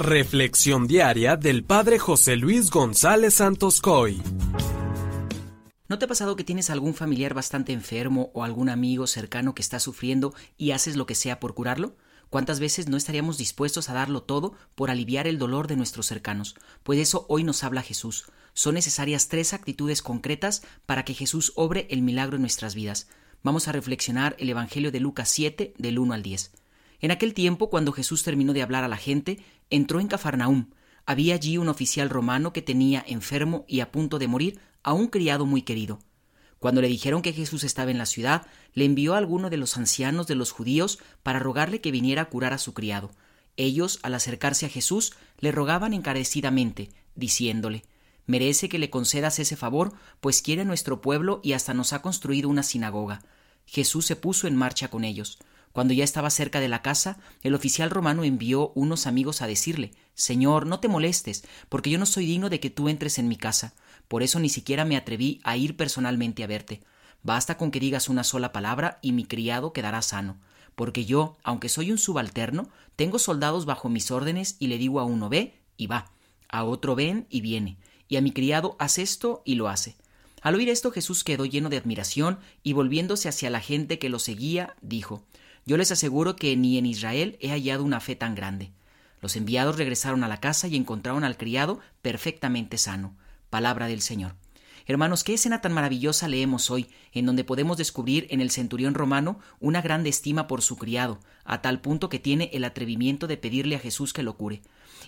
Reflexión diaria del Padre José Luis González Santos Coy. ¿No te ha pasado que tienes algún familiar bastante enfermo o algún amigo cercano que está sufriendo y haces lo que sea por curarlo? ¿Cuántas veces no estaríamos dispuestos a darlo todo por aliviar el dolor de nuestros cercanos? Pues eso hoy nos habla Jesús. Son necesarias tres actitudes concretas para que Jesús obre el milagro en nuestras vidas. Vamos a reflexionar el Evangelio de Lucas 7 del 1 al 10. En aquel tiempo, cuando Jesús terminó de hablar a la gente, entró en Cafarnaúm. Había allí un oficial romano que tenía enfermo y a punto de morir a un criado muy querido. Cuando le dijeron que Jesús estaba en la ciudad, le envió a alguno de los ancianos de los judíos para rogarle que viniera a curar a su criado. Ellos, al acercarse a Jesús, le rogaban encarecidamente, diciéndole Merece que le concedas ese favor, pues quiere nuestro pueblo y hasta nos ha construido una sinagoga. Jesús se puso en marcha con ellos. Cuando ya estaba cerca de la casa, el oficial romano envió unos amigos a decirle Señor, no te molestes, porque yo no soy digno de que tú entres en mi casa. Por eso ni siquiera me atreví a ir personalmente a verte. Basta con que digas una sola palabra y mi criado quedará sano. Porque yo, aunque soy un subalterno, tengo soldados bajo mis órdenes y le digo a uno ve y va, a otro ven y viene, y a mi criado haz esto y lo hace. Al oír esto Jesús quedó lleno de admiración y volviéndose hacia la gente que lo seguía, dijo yo les aseguro que ni en Israel he hallado una fe tan grande. Los enviados regresaron a la casa y encontraron al criado perfectamente sano. Palabra del Señor. Hermanos, qué escena tan maravillosa leemos hoy, en donde podemos descubrir en el centurión romano una grande estima por su criado, a tal punto que tiene el atrevimiento de pedirle a Jesús que lo cure.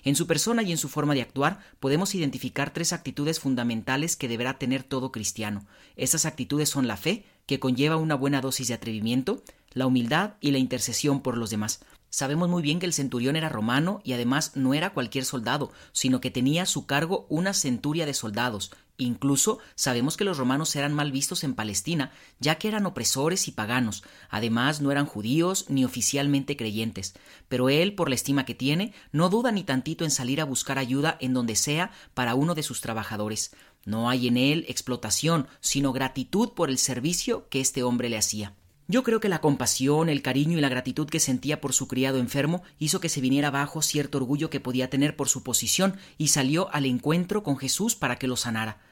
En su persona y en su forma de actuar podemos identificar tres actitudes fundamentales que deberá tener todo cristiano. Esas actitudes son la fe, que conlleva una buena dosis de atrevimiento, la humildad y la intercesión por los demás. Sabemos muy bien que el centurión era romano y además no era cualquier soldado, sino que tenía a su cargo una centuria de soldados. Incluso sabemos que los romanos eran mal vistos en Palestina, ya que eran opresores y paganos. Además, no eran judíos ni oficialmente creyentes. Pero él, por la estima que tiene, no duda ni tantito en salir a buscar ayuda en donde sea para uno de sus trabajadores. No hay en él explotación, sino gratitud por el servicio que este hombre le hacía. Yo creo que la compasión, el cariño y la gratitud que sentía por su criado enfermo hizo que se viniera abajo cierto orgullo que podía tener por su posición y salió al encuentro con Jesús para que lo sanara.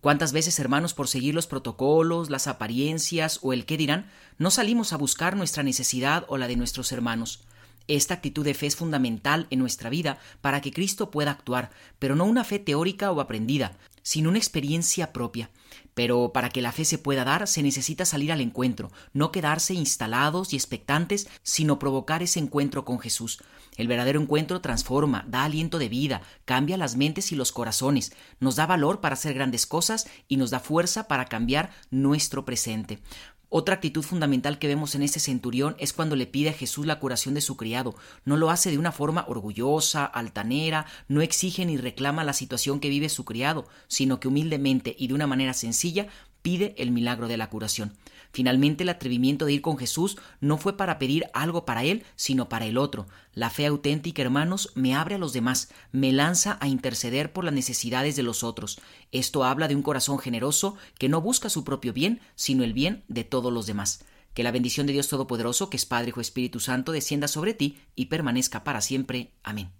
¿Cuántas veces, hermanos, por seguir los protocolos, las apariencias o el qué dirán, no salimos a buscar nuestra necesidad o la de nuestros hermanos? Esta actitud de fe es fundamental en nuestra vida para que Cristo pueda actuar, pero no una fe teórica o aprendida, sino una experiencia propia. Pero para que la fe se pueda dar se necesita salir al encuentro, no quedarse instalados y expectantes, sino provocar ese encuentro con Jesús. El verdadero encuentro transforma, da aliento de vida, cambia las mentes y los corazones, nos da valor para hacer grandes cosas y nos da fuerza para cambiar nuestro presente. Otra actitud fundamental que vemos en este centurión es cuando le pide a Jesús la curación de su criado. No lo hace de una forma orgullosa, altanera, no exige ni reclama la situación que vive su criado, sino que humildemente y de una manera sencilla pide el milagro de la curación. Finalmente, el atrevimiento de ir con Jesús no fue para pedir algo para él, sino para el otro. La fe auténtica, hermanos, me abre a los demás, me lanza a interceder por las necesidades de los otros. Esto habla de un corazón generoso que no busca su propio bien, sino el bien de todos los demás. Que la bendición de Dios Todopoderoso, que es Padre, Hijo, Espíritu Santo, descienda sobre ti y permanezca para siempre. Amén.